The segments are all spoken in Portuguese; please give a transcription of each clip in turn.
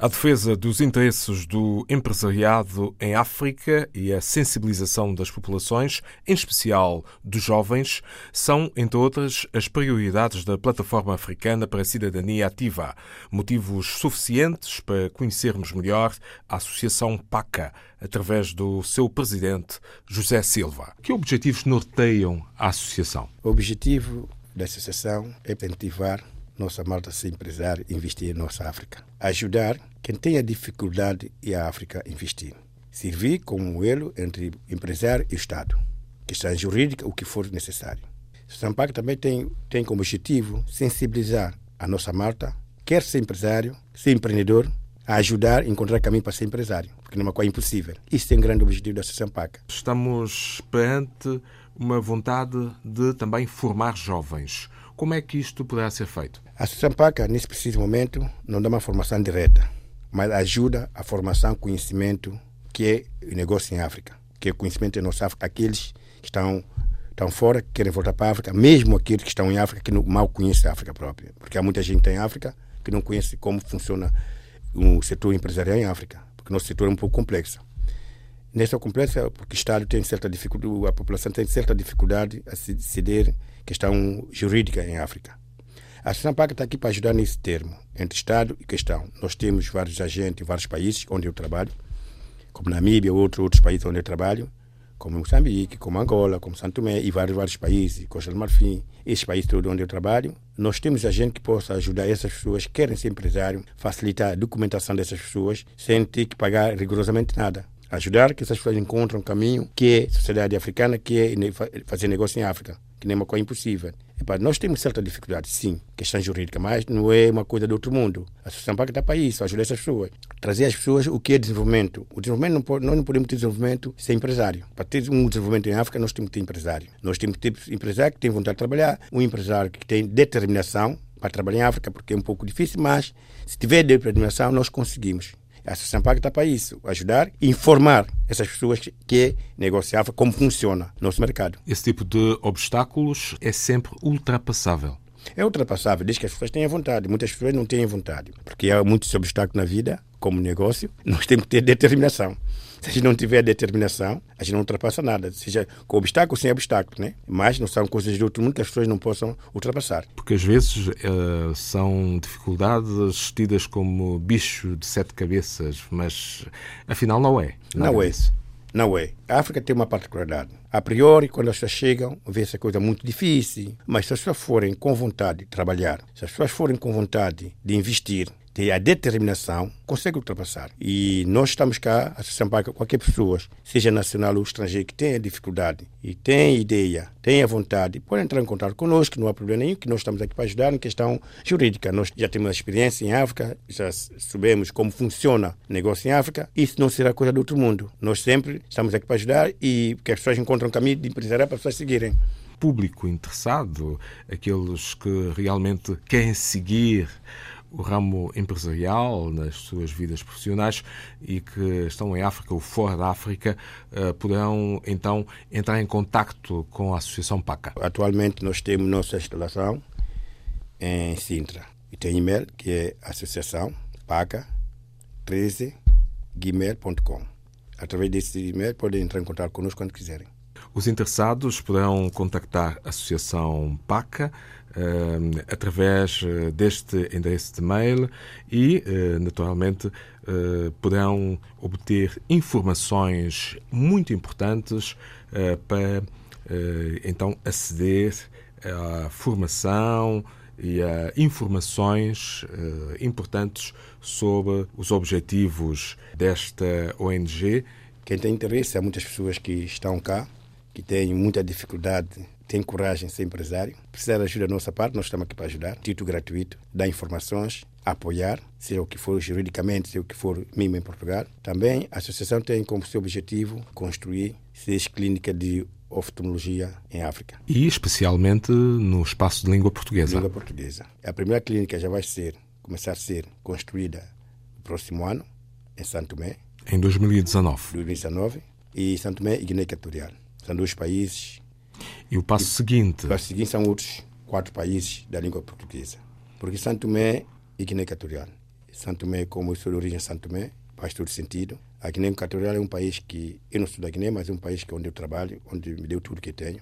A defesa dos interesses do empresariado em África e a sensibilização das populações, em especial dos jovens, são, entre outras, as prioridades da Plataforma Africana para a Cidadania Ativa. Motivos suficientes para conhecermos melhor a Associação PACA, através do seu presidente, José Silva. Que objetivos norteiam a associação? O objetivo da associação é incentivar nossa malta se empresária investir em nossa África. Ajudar quem tem a dificuldade e a África investir. Servir como elo entre empresário e Estado. Questão jurídica, o que for necessário. O Sampac também tem, tem como objetivo sensibilizar a nossa malta, quer ser empresário, ser empreendedor, a ajudar a encontrar caminho para ser empresário, porque não é uma coisa impossível. Isso é um grande objetivo da Sampac. Estamos perante uma vontade de também formar jovens. Como é que isto poderá ser feito? A Associação PACA, nesse preciso momento, não dá uma formação direta, mas ajuda a formação, conhecimento, que é o negócio em África, que é o conhecimento em nossa África, aqueles que estão, estão fora, que querem voltar para a África, mesmo aqueles que estão em África, que não, mal conhecem a África própria. Porque há muita gente em África que não conhece como funciona o setor empresarial em África, porque o nosso setor é um pouco complexo. Nessa complexa, porque o Estado tem certa dificuldade, a população tem certa dificuldade a se decidir questão jurídica em África. A Associação PAC está aqui para ajudar nesse termo, entre Estado e questão. Nós temos vários agentes em vários países onde eu trabalho, como Namíbia, outros outros países onde eu trabalho, como Moçambique, como Angola, como Santo Tomé e vários vários países, Costa do Marfim, esses países todos onde eu trabalho. Nós temos agente que possa ajudar essas pessoas que querem ser empresário, facilitar a documentação dessas pessoas sem ter que pagar rigorosamente nada ajudar que essas pessoas encontrem um caminho que é sociedade africana, que é fazer negócio em África, que nem uma coisa impossível. Nós temos certa dificuldade, sim, questão jurídica, mas não é uma coisa do outro mundo. A Associação PAC está para isso, ajudar essas pessoas. Trazer às pessoas o que é desenvolvimento. O desenvolvimento não pode, nós não podemos ter desenvolvimento sem empresário. Para ter um desenvolvimento em África, nós temos que ter empresário. Nós temos que ter empresário que tem vontade de trabalhar, um empresário que tem determinação para trabalhar em África, porque é um pouco difícil, mas se tiver determinação, nós conseguimos. A Associação PAC está para isso, ajudar e informar essas pessoas que negociável, como funciona o nosso mercado. Esse tipo de obstáculos é sempre ultrapassável. É ultrapassável, desde que as pessoas tenham vontade. Muitas pessoas não têm vontade, porque há muitos obstáculos na vida, como negócio, nós temos que ter determinação. Se a gente não tiver determinação, a gente não ultrapassa nada. Seja com obstáculo sem obstáculo, né? Mas não são coisas de outro mundo que as pessoas não possam ultrapassar. Porque às vezes uh, são dificuldades tidas como bicho de sete cabeças, mas afinal não é. Não é. Disso. Não é. A África tem uma particularidade. A priori, quando as pessoas chegam, vê essa coisa muito difícil. Mas se as pessoas forem com vontade de trabalhar, se as pessoas forem com vontade de investir, ter a determinação, consegue ultrapassar. E nós estamos cá, a Parque, qualquer pessoa, seja nacional ou estrangeiro, que tenha dificuldade e tem ideia, tenha vontade, pode entrar em contato conosco, não há problema nenhum, que nós estamos aqui para ajudar em questão jurídica. Nós já temos experiência em África, já sabemos como funciona o negócio em África, isso não será coisa do outro mundo. Nós sempre estamos aqui para ajudar e que as pessoas encontrem um caminho de empresariar para as pessoas seguirem público interessado, aqueles que realmente querem seguir o ramo empresarial nas suas vidas profissionais e que estão em África ou fora da África eh, poderão então entrar em contacto com a Associação PACA. Atualmente nós temos nossa instalação em Sintra e tem e-mail que é associação paca 13 gmail.com. Através desse e-mail podem entrar em contato conosco quando quiserem. Os interessados poderão contactar a Associação PACA através eh, deste endereço de mail e, uh, naturalmente, poderão obter informações muito importantes para então aceder à formação e a informações importantes sobre os objetivos desta ONG. Quem tem interesse, há muitas pessoas que estão cá, que têm muita dificuldade tem coragem de ser empresário, precisar de ajuda da nossa parte, nós estamos aqui para ajudar, título gratuito, dar informações, apoiar, seja o que for juridicamente, seja o que for mimo em Portugal. Também a associação tem como seu objetivo construir seis clínicas de oftalmologia em África. E especialmente no espaço de língua portuguesa. Língua portuguesa. A primeira clínica já vai ser, começar a ser construída no próximo ano, em Santo Tomé. Em 2019. 2019. E Santo Tomé e Guiné Equatorial São dois países. E o passo seguinte? O passo seguinte são outros quatro países da língua portuguesa. Porque Santo Tomé e Guiné Equatorial. Santo Tomé, como eu sou de origem Santo Tomé, faz todo sentido. A Guiné Equatorial é um país que, eu não sou da Guiné, mas é um país que é onde eu trabalho, onde me deu tudo que tenho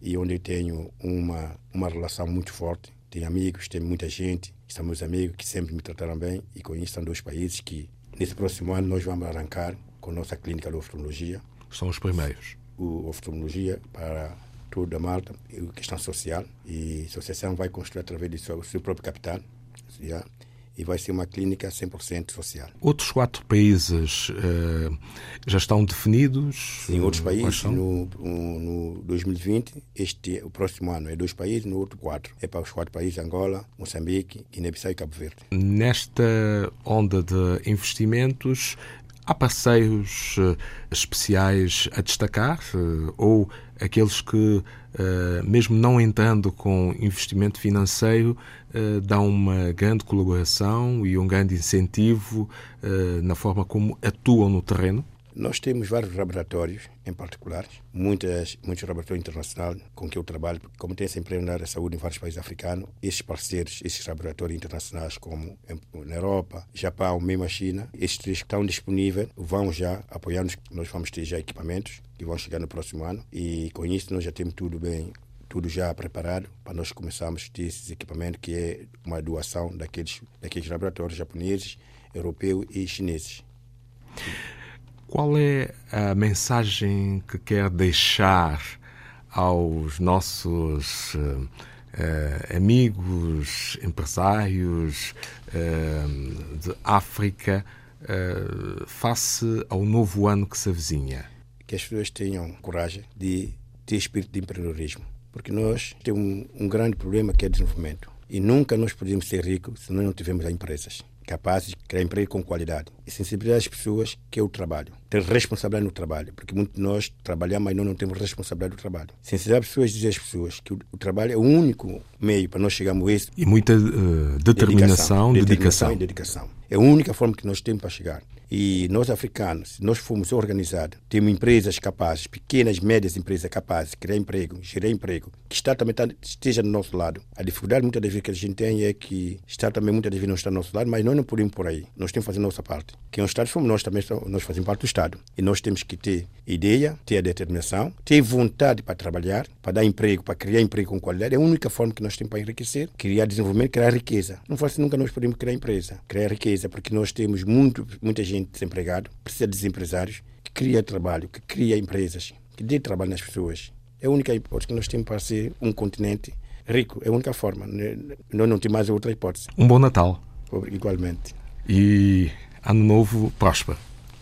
e onde eu tenho uma, uma relação muito forte. Tenho amigos, tenho muita gente, são meus amigos que sempre me trataram bem e com isso são dois países que, nesse próximo ano, nós vamos arrancar com a nossa clínica de oftalmologia. São os primeiros. O oftalmologia para toda a Malta, a questão social, e a associação vai construir através do seu, seu próprio capital. Já, e vai ser uma clínica 100% social. Outros quatro países uh, já estão definidos? Sim, outros países no, no 2020, este, o próximo ano é dois países, no outro quatro. É para os quatro países, Angola, Moçambique, Guiné-Bissau e Cabo Verde. Nesta onda de investimentos, Há passeios uh, especiais a destacar uh, ou aqueles que, uh, mesmo não entrando com investimento financeiro, dão uma grande colaboração e um grande incentivo na forma como atuam no terreno? Nós temos vários laboratórios, em particular, muitas, muitos laboratórios internacionais com que eu trabalho, como tem essa empresa na área da saúde em vários países africanos, esses parceiros, esses laboratórios internacionais, como na Europa, Japão, mesmo a China, esses três estão disponíveis vão já apoiar-nos. Nós vamos ter já equipamentos que vão chegar no próximo ano e com isso nós já temos tudo bem tudo já preparado para nós começarmos a ter esses equipamentos, que é uma doação daqueles, daqueles laboratórios japoneses, europeus e chineses. Qual é a mensagem que quer deixar aos nossos uh, amigos, empresários uh, de África uh, face ao novo ano que se avizinha? Que as pessoas tenham coragem de ter espírito de empreendedorismo, porque nós temos um, grande problema que é desenvolvimento. E nunca nós podemos ser ricos se nós não tivermos empresas capazes de criar emprego com qualidade e sensibilizar as pessoas que é o trabalho. Ter responsabilidade no trabalho, porque muitos de nós trabalhamos, mas nós não temos responsabilidade do trabalho. Sensibilizar as pessoas, dizer às pessoas que o, trabalho é o único meio para nós chegarmos a isso. E muita uh, determinação, dedicação, dedicação. dedicação. É a única forma que nós temos para chegar. E nós africanos, se nós formos organizados, temos empresas capazes, pequenas, médias empresas capazes de criar emprego, gerar emprego, que o Estado também tá, esteja do nosso lado. A dificuldade muitas das vezes que a gente tem é que o Estado também muitas das vezes não está do nosso lado, mas nós não podemos por aí. Nós temos que fazer a nossa parte. Quem é o Estado somos nós também, nós fazemos parte do Estado. E nós temos que ter ideia, ter a determinação, ter vontade para trabalhar, para dar emprego, para criar emprego com qualidade. É a única forma que nós temos para enriquecer, criar desenvolvimento, criar riqueza. Não faz nunca nós podemos criar empresa, criar riqueza, porque nós temos muito, muita gente desempregado, precisa de empresários que cria trabalho, que cria empresas, que dê trabalho nas pessoas. É a única hipótese que nós temos para ser um continente rico. É a única forma. Nós não temos mais outra hipótese. Um bom Natal. Igualmente. E ano novo próspero.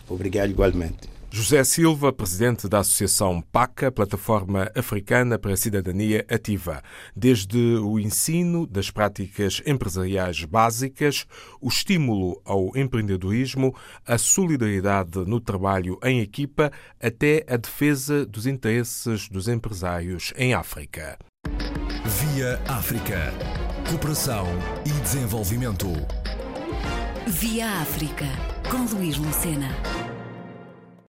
Obrigado igualmente. José Silva, presidente da Associação PACA, Plataforma Africana para a Cidadania Ativa. Desde o ensino das práticas empresariais básicas, o estímulo ao empreendedorismo, a solidariedade no trabalho em equipa, até a defesa dos interesses dos empresários em África. Via África. Cooperação e desenvolvimento. Via África, com Luís Lucena.